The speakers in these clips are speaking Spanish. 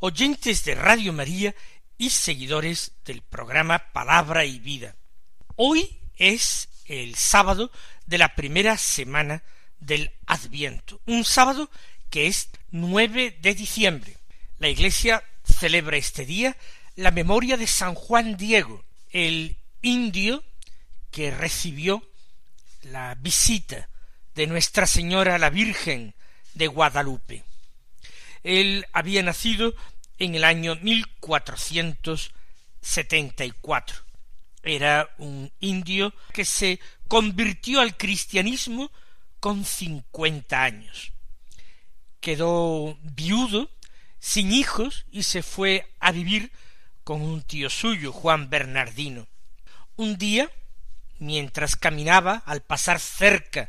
oyentes de Radio María y seguidores del programa Palabra y Vida. Hoy es el sábado de la primera semana del Adviento, un sábado que es 9 de diciembre. La Iglesia celebra este día la memoria de San Juan Diego, el indio que recibió la visita de Nuestra Señora la Virgen de Guadalupe. Él había nacido en el año 1474. Era un indio que se convirtió al cristianismo con cincuenta años. Quedó viudo, sin hijos, y se fue a vivir con un tío suyo, Juan Bernardino. Un día, mientras caminaba al pasar cerca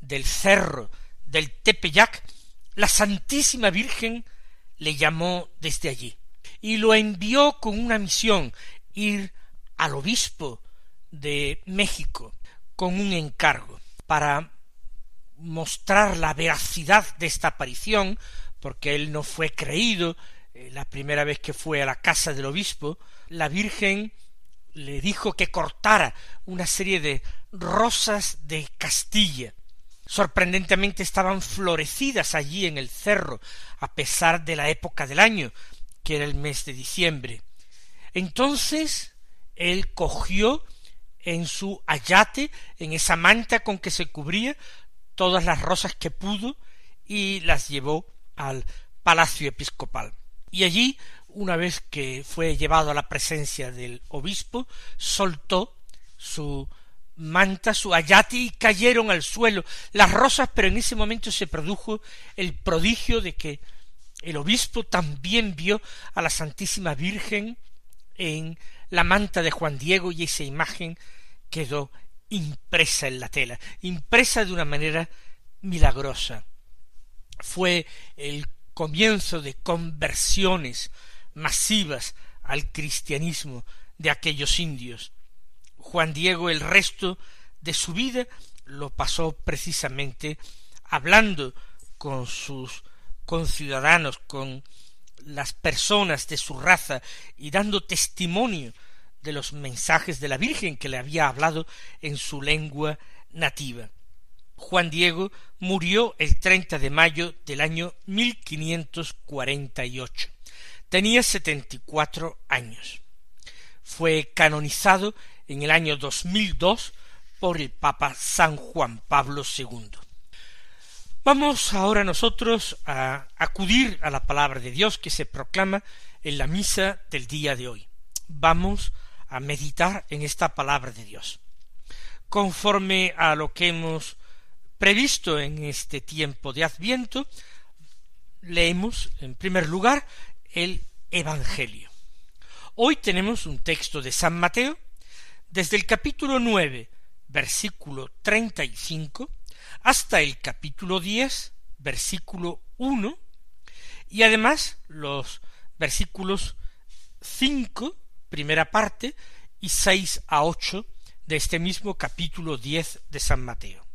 del cerro del Tepeyac, la Santísima Virgen le llamó desde allí y lo envió con una misión ir al obispo de México con un encargo para mostrar la veracidad de esta aparición, porque él no fue creído eh, la primera vez que fue a la casa del obispo, la Virgen le dijo que cortara una serie de rosas de Castilla. Sorprendentemente estaban florecidas allí en el cerro, a pesar de la época del año, que era el mes de diciembre. Entonces él cogió en su ayate, en esa manta con que se cubría, todas las rosas que pudo y las llevó al palacio episcopal. Y allí, una vez que fue llevado a la presencia del obispo, soltó su manta, su ayate y cayeron al suelo las rosas, pero en ese momento se produjo el prodigio de que el obispo también vio a la Santísima Virgen en la manta de Juan Diego y esa imagen quedó impresa en la tela, impresa de una manera milagrosa. Fue el comienzo de conversiones masivas al cristianismo de aquellos indios. Juan Diego el resto de su vida lo pasó precisamente hablando con sus conciudadanos, con las personas de su raza y dando testimonio de los mensajes de la Virgen que le había hablado en su lengua nativa. Juan Diego murió el 30 de mayo del año 1548. Tenía setenta y cuatro años. Fue canonizado en el año 2002 por el Papa San Juan Pablo II. Vamos ahora nosotros a acudir a la palabra de Dios que se proclama en la misa del día de hoy. Vamos a meditar en esta palabra de Dios. Conforme a lo que hemos previsto en este tiempo de Adviento, leemos en primer lugar el Evangelio. Hoy tenemos un texto de San Mateo, desde el capítulo nueve, versículo treinta y cinco, hasta el capítulo diez, versículo uno, y además los versículos cinco, primera parte, y seis a ocho de este mismo capítulo diez de San Mateo.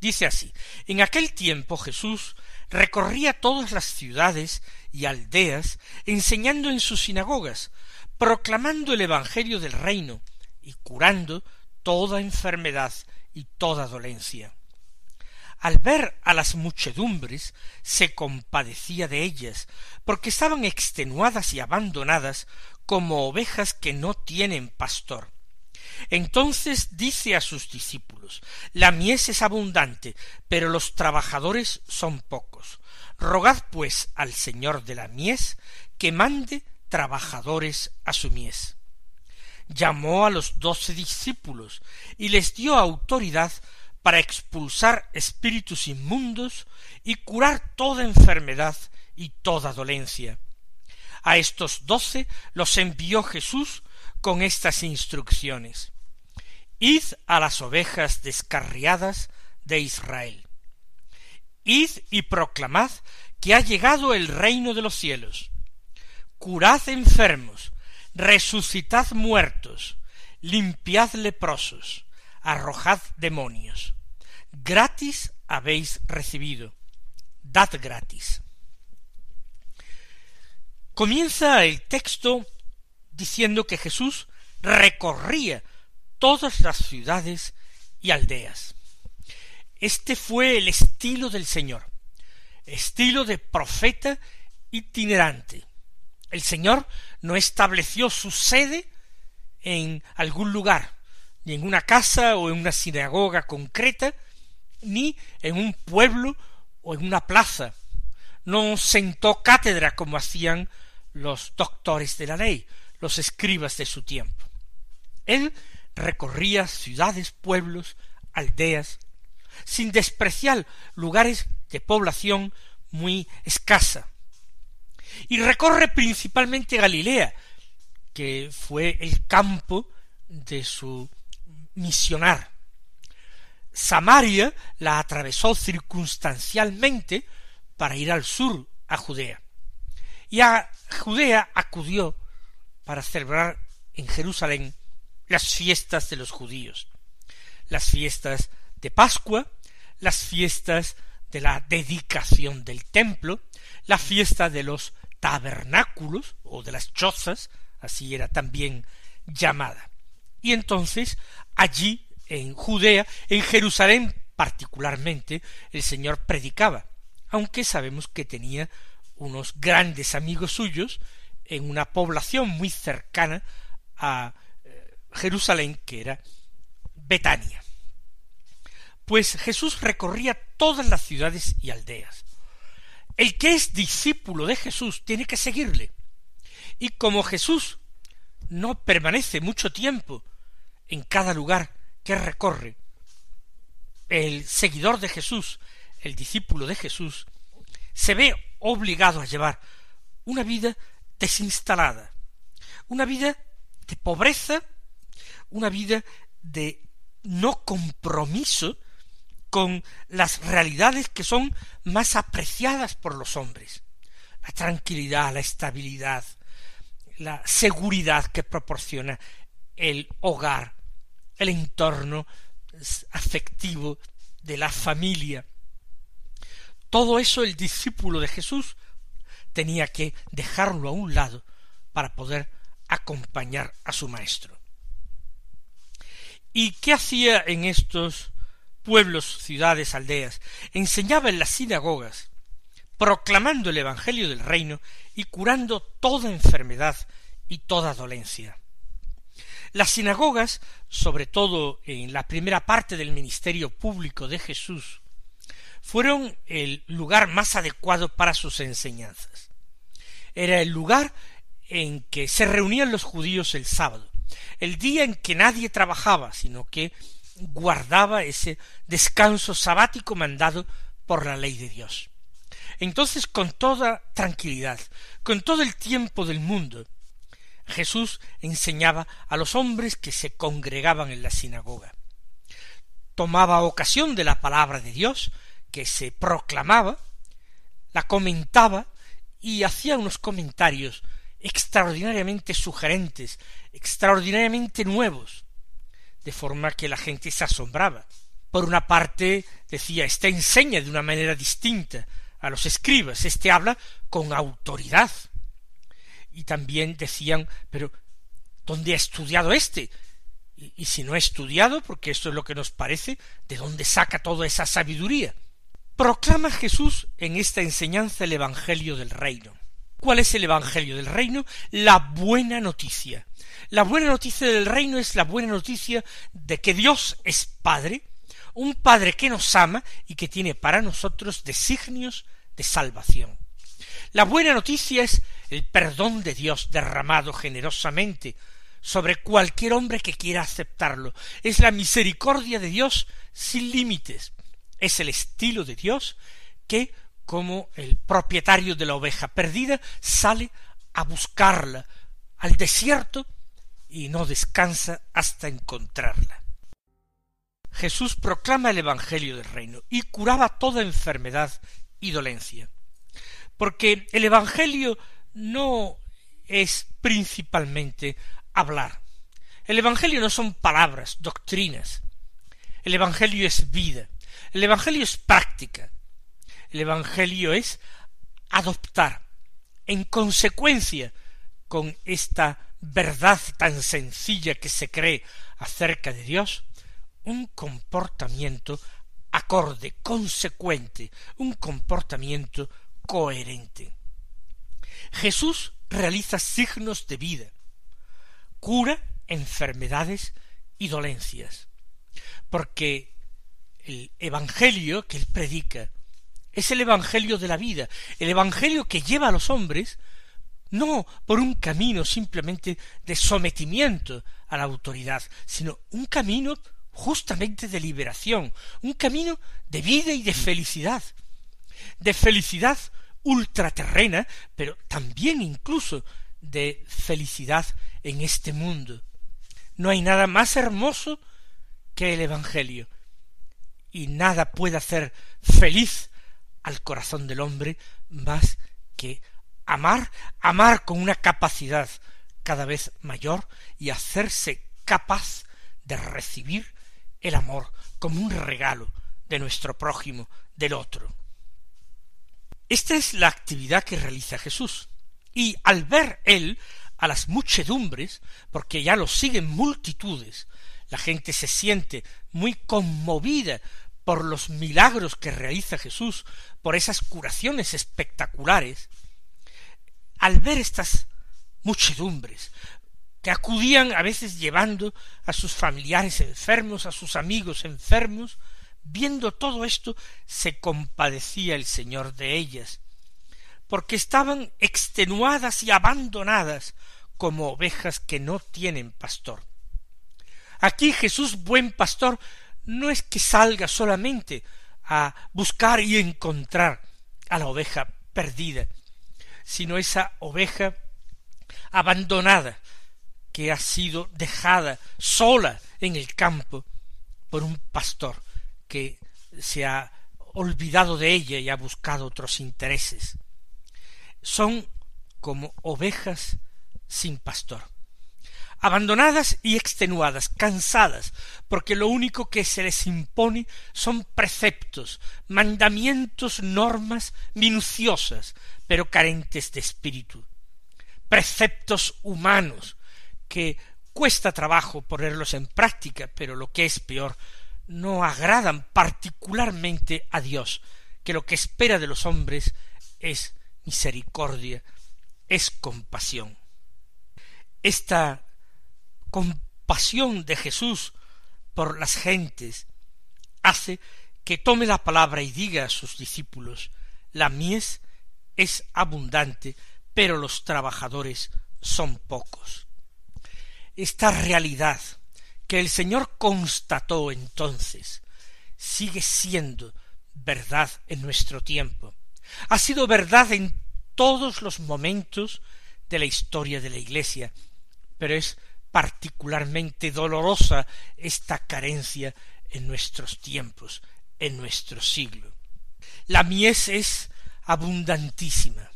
Dice así, en aquel tiempo Jesús recorría todas las ciudades y aldeas, enseñando en sus sinagogas, proclamando el Evangelio del reino y curando toda enfermedad y toda dolencia. Al ver a las muchedumbres, se compadecía de ellas, porque estaban extenuadas y abandonadas como ovejas que no tienen pastor entonces dice a sus discípulos La mies es abundante, pero los trabajadores son pocos. Rogad pues al Señor de la mies que mande trabajadores a su mies. Llamó a los doce discípulos y les dio autoridad para expulsar espíritus inmundos y curar toda enfermedad y toda dolencia. A estos doce los envió Jesús con estas instrucciones. Id a las ovejas descarriadas de Israel. Id y proclamad que ha llegado el reino de los cielos. Curad enfermos, resucitad muertos, limpiad leprosos, arrojad demonios. Gratis habéis recibido, dad gratis. Comienza el texto diciendo que Jesús recorría todas las ciudades y aldeas. Este fue el estilo del Señor, estilo de profeta itinerante. El Señor no estableció su sede en algún lugar, ni en una casa o en una sinagoga concreta, ni en un pueblo o en una plaza. No sentó cátedra como hacían los doctores de la ley, los escribas de su tiempo. Él recorría ciudades, pueblos, aldeas, sin despreciar lugares de población muy escasa. Y recorre principalmente Galilea, que fue el campo de su misionar. Samaria la atravesó circunstancialmente para ir al sur a Judea. Y a Judea acudió para celebrar en Jerusalén las fiestas de los judíos, las fiestas de Pascua, las fiestas de la dedicación del templo, la fiesta de los tabernáculos o de las chozas, así era también llamada. Y entonces allí en Judea, en Jerusalén particularmente, el Señor predicaba, aunque sabemos que tenía unos grandes amigos suyos en una población muy cercana a eh, Jerusalén, que era Betania. Pues Jesús recorría todas las ciudades y aldeas. El que es discípulo de Jesús tiene que seguirle. Y como Jesús no permanece mucho tiempo en cada lugar que recorre, el seguidor de Jesús, el discípulo de Jesús, se ve obligado a llevar una vida desinstalada, una vida de pobreza, una vida de no compromiso con las realidades que son más apreciadas por los hombres, la tranquilidad, la estabilidad, la seguridad que proporciona el hogar, el entorno afectivo de la familia. Todo eso el discípulo de Jesús tenía que dejarlo a un lado para poder acompañar a su maestro. ¿Y qué hacía en estos pueblos, ciudades, aldeas? Enseñaba en las sinagogas, proclamando el Evangelio del reino y curando toda enfermedad y toda dolencia. Las sinagogas, sobre todo en la primera parte del ministerio público de Jesús, fueron el lugar más adecuado para sus enseñanzas. Era el lugar en que se reunían los judíos el sábado, el día en que nadie trabajaba, sino que guardaba ese descanso sabático mandado por la ley de Dios. Entonces, con toda tranquilidad, con todo el tiempo del mundo, Jesús enseñaba a los hombres que se congregaban en la sinagoga. Tomaba ocasión de la palabra de Dios, que se proclamaba, la comentaba y hacía unos comentarios extraordinariamente sugerentes, extraordinariamente nuevos, de forma que la gente se asombraba. Por una parte decía, este enseña de una manera distinta a los escribas, este habla con autoridad. Y también decían, pero ¿dónde ha estudiado este? Y, y si no ha estudiado, porque esto es lo que nos parece, ¿de dónde saca toda esa sabiduría? Proclama Jesús en esta enseñanza el Evangelio del Reino. ¿Cuál es el Evangelio del Reino? La buena noticia. La buena noticia del Reino es la buena noticia de que Dios es Padre, un Padre que nos ama y que tiene para nosotros designios de salvación. La buena noticia es el perdón de Dios derramado generosamente sobre cualquier hombre que quiera aceptarlo. Es la misericordia de Dios sin límites es el estilo de Dios que, como el propietario de la oveja perdida, sale a buscarla al desierto y no descansa hasta encontrarla. Jesús proclama el Evangelio del reino y curaba toda enfermedad y dolencia. Porque el Evangelio no es principalmente hablar. El Evangelio no son palabras, doctrinas. El Evangelio es vida. El Evangelio es práctica. El Evangelio es adoptar en consecuencia con esta verdad tan sencilla que se cree acerca de Dios, un comportamiento acorde, consecuente, un comportamiento coherente. Jesús realiza signos de vida, cura enfermedades y dolencias, porque el Evangelio que él predica es el Evangelio de la vida, el Evangelio que lleva a los hombres no por un camino simplemente de sometimiento a la autoridad, sino un camino justamente de liberación, un camino de vida y de felicidad, de felicidad ultraterrena, pero también incluso de felicidad en este mundo. No hay nada más hermoso que el Evangelio, y nada puede hacer feliz al corazón del hombre más que amar, amar con una capacidad cada vez mayor y hacerse capaz de recibir el amor como un regalo de nuestro prójimo, del otro. Esta es la actividad que realiza Jesús. Y al ver él a las muchedumbres, porque ya lo siguen multitudes, la gente se siente muy conmovida por los milagros que realiza Jesús, por esas curaciones espectaculares, al ver estas muchedumbres, que acudían a veces llevando a sus familiares enfermos, a sus amigos enfermos, viendo todo esto, se compadecía el Señor de ellas, porque estaban extenuadas y abandonadas como ovejas que no tienen pastor. Aquí Jesús buen pastor no es que salga solamente a buscar y encontrar a la oveja perdida, sino esa oveja abandonada que ha sido dejada sola en el campo por un pastor que se ha olvidado de ella y ha buscado otros intereses. Son como ovejas sin pastor abandonadas y extenuadas, cansadas, porque lo único que se les impone son preceptos, mandamientos, normas minuciosas, pero carentes de espíritu, preceptos humanos, que cuesta trabajo ponerlos en práctica, pero lo que es peor, no agradan particularmente a Dios, que lo que espera de los hombres es misericordia, es compasión. Esta compasión de Jesús por las gentes hace que tome la palabra y diga a sus discípulos la mies es abundante, pero los trabajadores son pocos. Esta realidad que el Señor constató entonces sigue siendo verdad en nuestro tiempo. Ha sido verdad en todos los momentos de la historia de la Iglesia, pero es particularmente dolorosa esta carencia en nuestros tiempos, en nuestro siglo. La mies es abundantísima.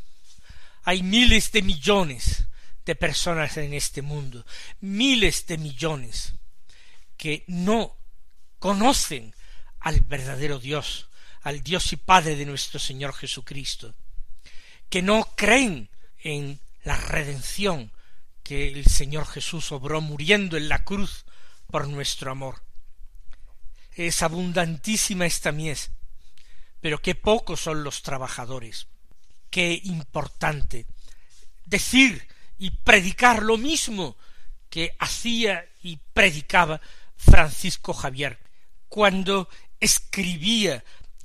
Hay miles de millones de personas en este mundo, miles de millones que no conocen al verdadero Dios, al Dios y Padre de nuestro Señor Jesucristo, que no creen en la redención que el Señor Jesús obró muriendo en la cruz por nuestro amor. Es abundantísima esta mies, pero qué pocos son los trabajadores. Qué importante decir y predicar lo mismo que hacía y predicaba Francisco Javier cuando escribía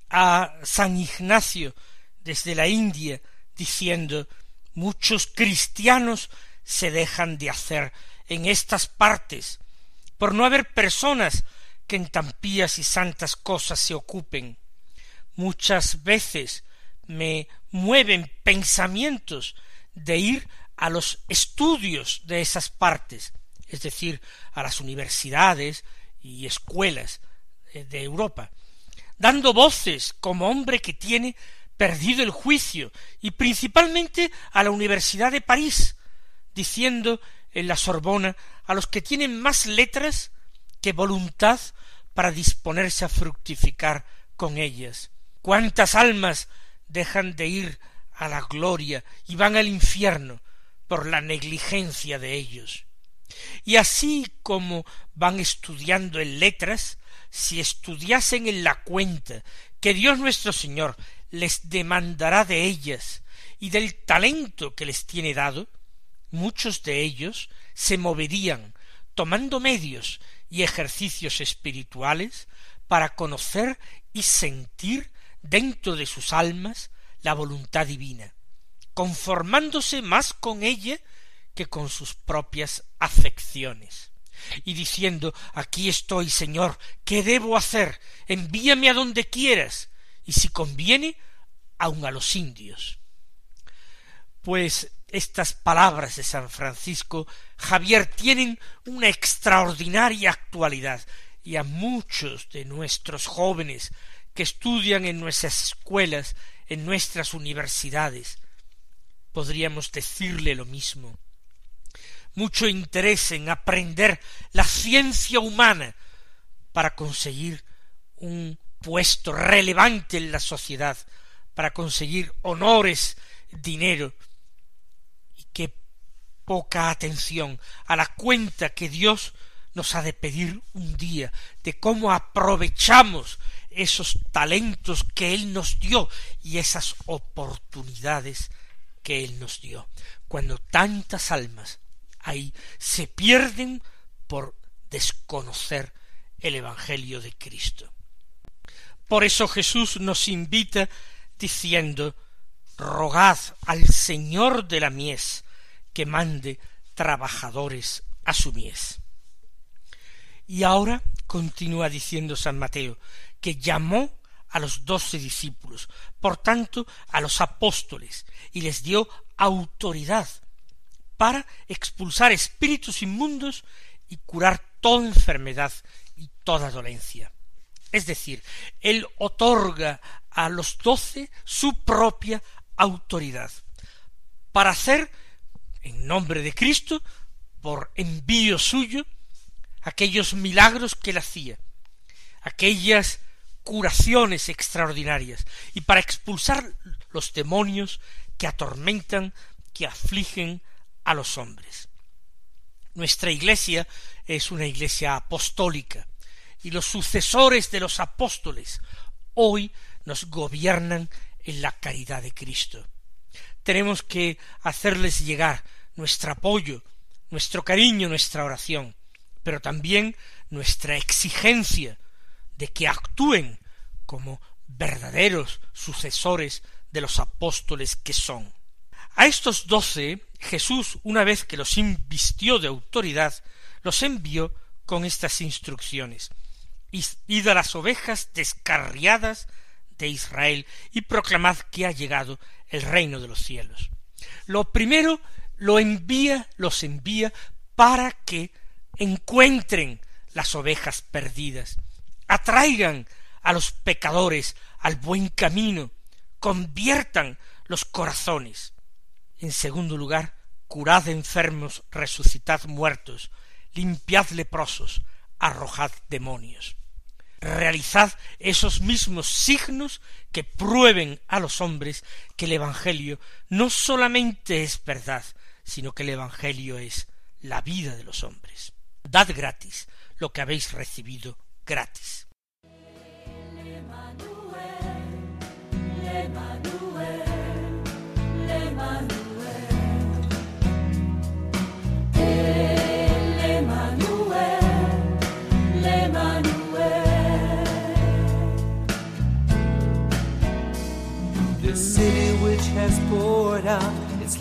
a San Ignacio desde la India diciendo muchos cristianos se dejan de hacer en estas partes, por no haber personas que en tan pías y santas cosas se ocupen. Muchas veces me mueven pensamientos de ir a los estudios de esas partes, es decir, a las universidades y escuelas de Europa, dando voces como hombre que tiene perdido el juicio, y principalmente a la Universidad de París, diciendo en la Sorbona a los que tienen más letras que voluntad para disponerse a fructificar con ellas. ¿Cuántas almas dejan de ir a la gloria y van al infierno por la negligencia de ellos? Y así como van estudiando en letras, si estudiasen en la cuenta que Dios nuestro Señor les demandará de ellas y del talento que les tiene dado, muchos de ellos se moverían tomando medios y ejercicios espirituales para conocer y sentir dentro de sus almas la voluntad divina, conformándose más con ella que con sus propias afecciones, y diciendo Aquí estoy, Señor, ¿qué debo hacer? Envíame a donde quieras, y si conviene, aun a los indios. Pues estas palabras de San Francisco Javier tienen una extraordinaria actualidad y a muchos de nuestros jóvenes que estudian en nuestras escuelas, en nuestras universidades, podríamos decirle lo mismo. Mucho interés en aprender la ciencia humana para conseguir un puesto relevante en la sociedad, para conseguir honores, dinero, poca atención a la cuenta que Dios nos ha de pedir un día de cómo aprovechamos esos talentos que Él nos dio y esas oportunidades que Él nos dio, cuando tantas almas ahí se pierden por desconocer el Evangelio de Cristo. Por eso Jesús nos invita diciendo Rogad al Señor de la mies que mande trabajadores a su mies. Y ahora continúa diciendo San Mateo, que llamó a los doce discípulos, por tanto a los apóstoles, y les dio autoridad para expulsar espíritus inmundos y curar toda enfermedad y toda dolencia. Es decir, Él otorga a los doce su propia autoridad para hacer, en nombre de Cristo, por envío suyo, aquellos milagros que él hacía, aquellas curaciones extraordinarias, y para expulsar los demonios que atormentan, que afligen a los hombres. Nuestra iglesia es una iglesia apostólica, y los sucesores de los apóstoles hoy nos gobiernan en la caridad de Cristo. Tenemos que hacerles llegar nuestro apoyo, nuestro cariño, nuestra oración, pero también nuestra exigencia de que actúen como verdaderos sucesores de los apóstoles que son. A estos doce Jesús, una vez que los invistió de autoridad, los envió con estas instrucciones id a las ovejas descarriadas de Israel y proclamad que ha llegado el reino de los cielos. Lo primero lo envía, los envía para que encuentren las ovejas perdidas, atraigan a los pecadores al buen camino, conviertan los corazones. En segundo lugar, curad enfermos, resucitad muertos, limpiad leprosos, arrojad demonios. Realizad esos mismos signos que prueben a los hombres que el Evangelio no solamente es verdad, sino que el Evangelio es la vida de los hombres. Dad gratis lo que habéis recibido gratis.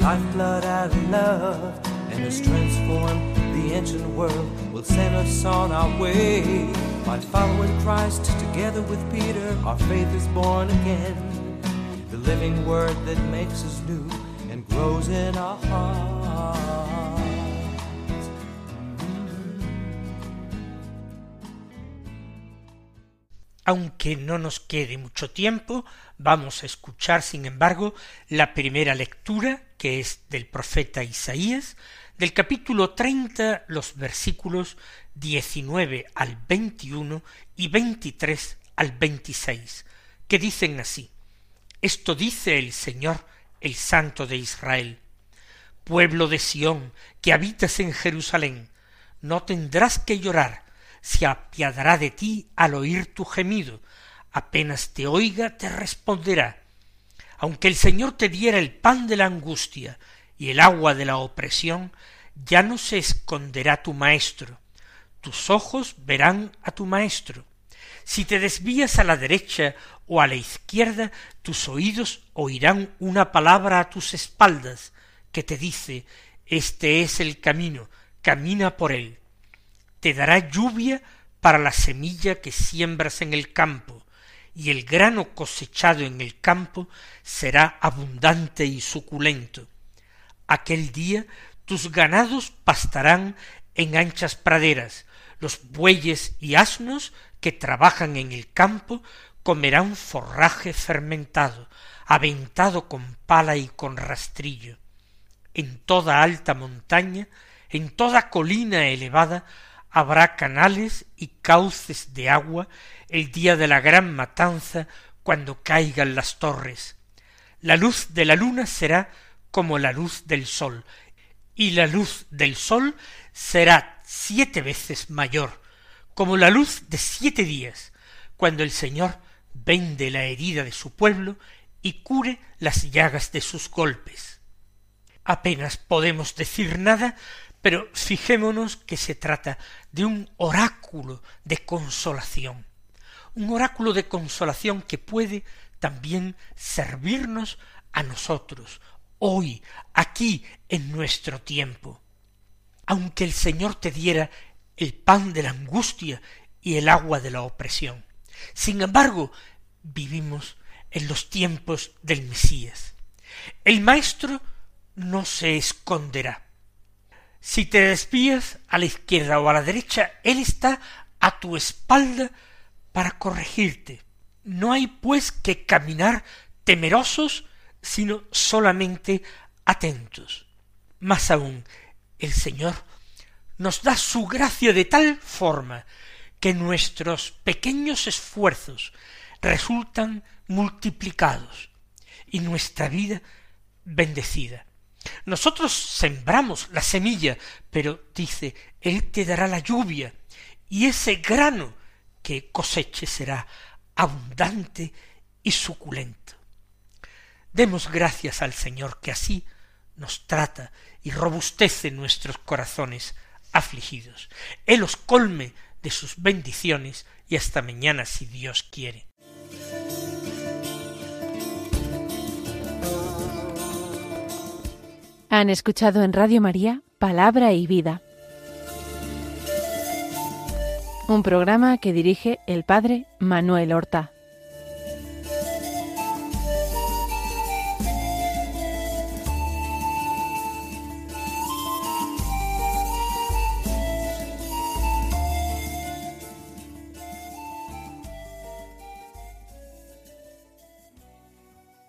has us on our way. By following Christ together with Peter, our faith is born again. The living word that makes us new and grows in our hearts. Aunque no nos quede mucho tiempo, vamos a escuchar, sin embargo, la primera lectura, que es del profeta Isaías, del capítulo treinta, los versículos diecinueve al veintiuno y veintitrés al veintiséis, que dicen así Esto dice el Señor, el Santo de Israel. Pueblo de Sión, que habitas en Jerusalén, no tendrás que llorar, se apiadará de ti al oír tu gemido, apenas te oiga te responderá. Aunque el Señor te diera el pan de la angustia y el agua de la opresión, ya no se esconderá tu maestro, tus ojos verán a tu maestro. Si te desvías a la derecha o a la izquierda, tus oídos oirán una palabra a tus espaldas que te dice Este es el camino, camina por él. Te dará lluvia para la semilla que siembras en el campo, y el grano cosechado en el campo será abundante y suculento. Aquel día tus ganados pastarán en anchas praderas, los bueyes y asnos que trabajan en el campo comerán forraje fermentado, aventado con pala y con rastrillo. En toda alta montaña, en toda colina elevada, habrá canales y cauces de agua el día de la gran matanza cuando caigan las torres. La luz de la luna será como la luz del sol, y la luz del sol será siete veces mayor, como la luz de siete días, cuando el Señor vende la herida de su pueblo y cure las llagas de sus golpes. Apenas podemos decir nada, pero fijémonos que se trata de un oráculo de consolación, un oráculo de consolación que puede también servirnos a nosotros, hoy, aquí, en nuestro tiempo. Aunque el Señor te diera el pan de la angustia y el agua de la opresión. Sin embargo, vivimos en los tiempos del Mesías. El Maestro no se esconderá. Si te desvías a la izquierda o a la derecha, Él está a tu espalda para corregirte. No hay pues que caminar temerosos sino solamente atentos. Más aún, el Señor nos da su gracia de tal forma que nuestros pequeños esfuerzos resultan multiplicados y nuestra vida bendecida. Nosotros sembramos la semilla, pero dice, Él te dará la lluvia, y ese grano que coseche será abundante y suculento. Demos gracias al Señor que así nos trata y robustece nuestros corazones afligidos. Él os colme de sus bendiciones y hasta mañana si Dios quiere. Han escuchado en Radio María Palabra y Vida, un programa que dirige el Padre Manuel Horta.